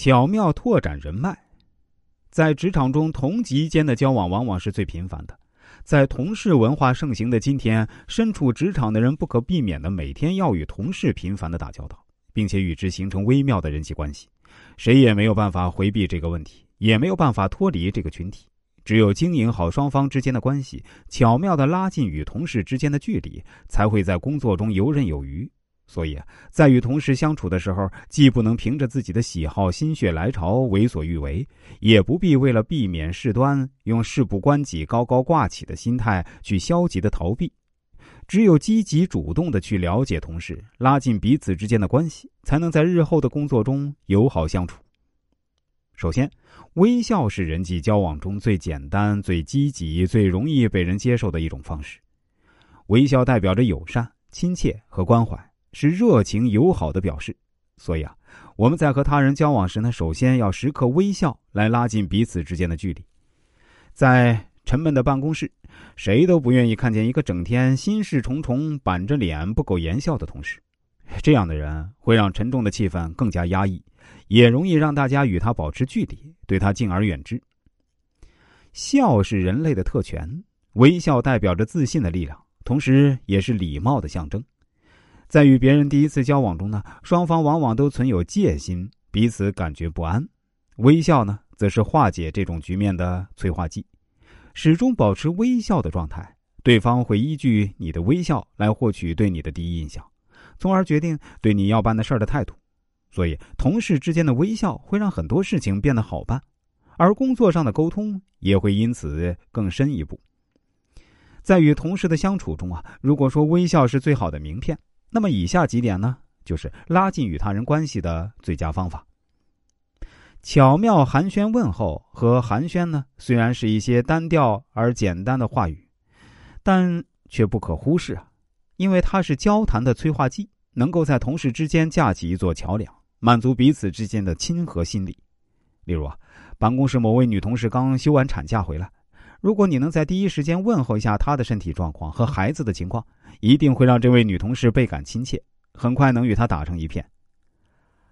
巧妙拓展人脉，在职场中，同级间的交往往往是最频繁的。在同事文化盛行的今天，身处职场的人不可避免的每天要与同事频繁的打交道，并且与之形成微妙的人际关系。谁也没有办法回避这个问题，也没有办法脱离这个群体。只有经营好双方之间的关系，巧妙的拉近与同事之间的距离，才会在工作中游刃有余。所以啊，在与同事相处的时候，既不能凭着自己的喜好心血来潮为所欲为，也不必为了避免事端，用事不关己高高挂起的心态去消极的逃避。只有积极主动的去了解同事，拉近彼此之间的关系，才能在日后的工作中友好相处。首先，微笑是人际交往中最简单、最积极、最容易被人接受的一种方式。微笑代表着友善、亲切和关怀。是热情友好的表示，所以啊，我们在和他人交往时呢，首先要时刻微笑，来拉近彼此之间的距离。在沉闷的办公室，谁都不愿意看见一个整天心事重重、板着脸不苟言笑的同事。这样的人会让沉重的气氛更加压抑，也容易让大家与他保持距离，对他敬而远之。笑是人类的特权，微笑代表着自信的力量，同时也是礼貌的象征。在与别人第一次交往中呢，双方往往都存有戒心，彼此感觉不安。微笑呢，则是化解这种局面的催化剂。始终保持微笑的状态，对方会依据你的微笑来获取对你的第一印象，从而决定对你要办的事儿的态度。所以，同事之间的微笑会让很多事情变得好办，而工作上的沟通也会因此更深一步。在与同事的相处中啊，如果说微笑是最好的名片。那么以下几点呢，就是拉近与他人关系的最佳方法。巧妙寒暄问候和寒暄呢，虽然是一些单调而简单的话语，但却不可忽视啊，因为它是交谈的催化剂，能够在同事之间架起一座桥梁，满足彼此之间的亲和心理。例如啊，办公室某位女同事刚休完产假回来。如果你能在第一时间问候一下她的身体状况和孩子的情况，一定会让这位女同事倍感亲切，很快能与她打成一片。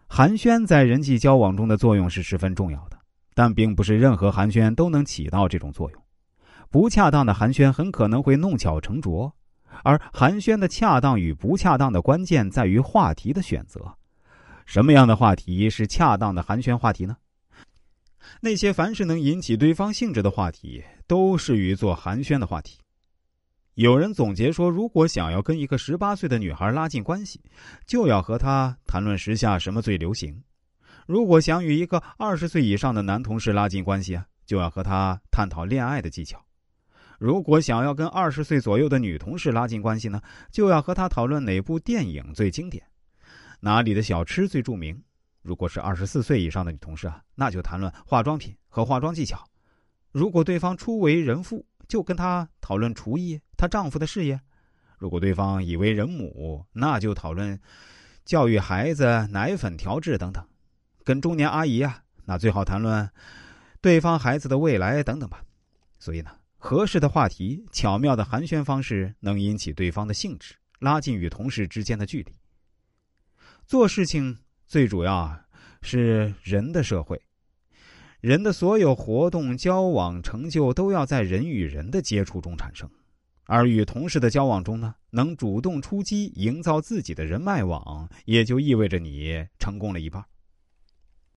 寒暄在人际交往中的作用是十分重要的，但并不是任何寒暄都能起到这种作用。不恰当的寒暄很可能会弄巧成拙，而寒暄的恰当与不恰当的关键在于话题的选择。什么样的话题是恰当的寒暄话题呢？那些凡是能引起对方兴致的话题，都适于做寒暄的话题。有人总结说，如果想要跟一个十八岁的女孩拉近关系，就要和她谈论时下什么最流行；如果想与一个二十岁以上的男同事拉近关系啊，就要和他探讨恋爱的技巧；如果想要跟二十岁左右的女同事拉近关系呢，就要和她讨论哪部电影最经典，哪里的小吃最著名。如果是二十四岁以上的女同事啊，那就谈论化妆品和化妆技巧；如果对方初为人父，就跟他讨论厨艺、她丈夫的事业；如果对方已为人母，那就讨论教育孩子、奶粉调制等等。跟中年阿姨啊，那最好谈论对方孩子的未来等等吧。所以呢，合适的话题、巧妙的寒暄方式，能引起对方的兴致，拉近与同事之间的距离。做事情。最主要啊，是人的社会，人的所有活动、交往、成就都要在人与人的接触中产生，而与同事的交往中呢，能主动出击，营造自己的人脉网，也就意味着你成功了一半。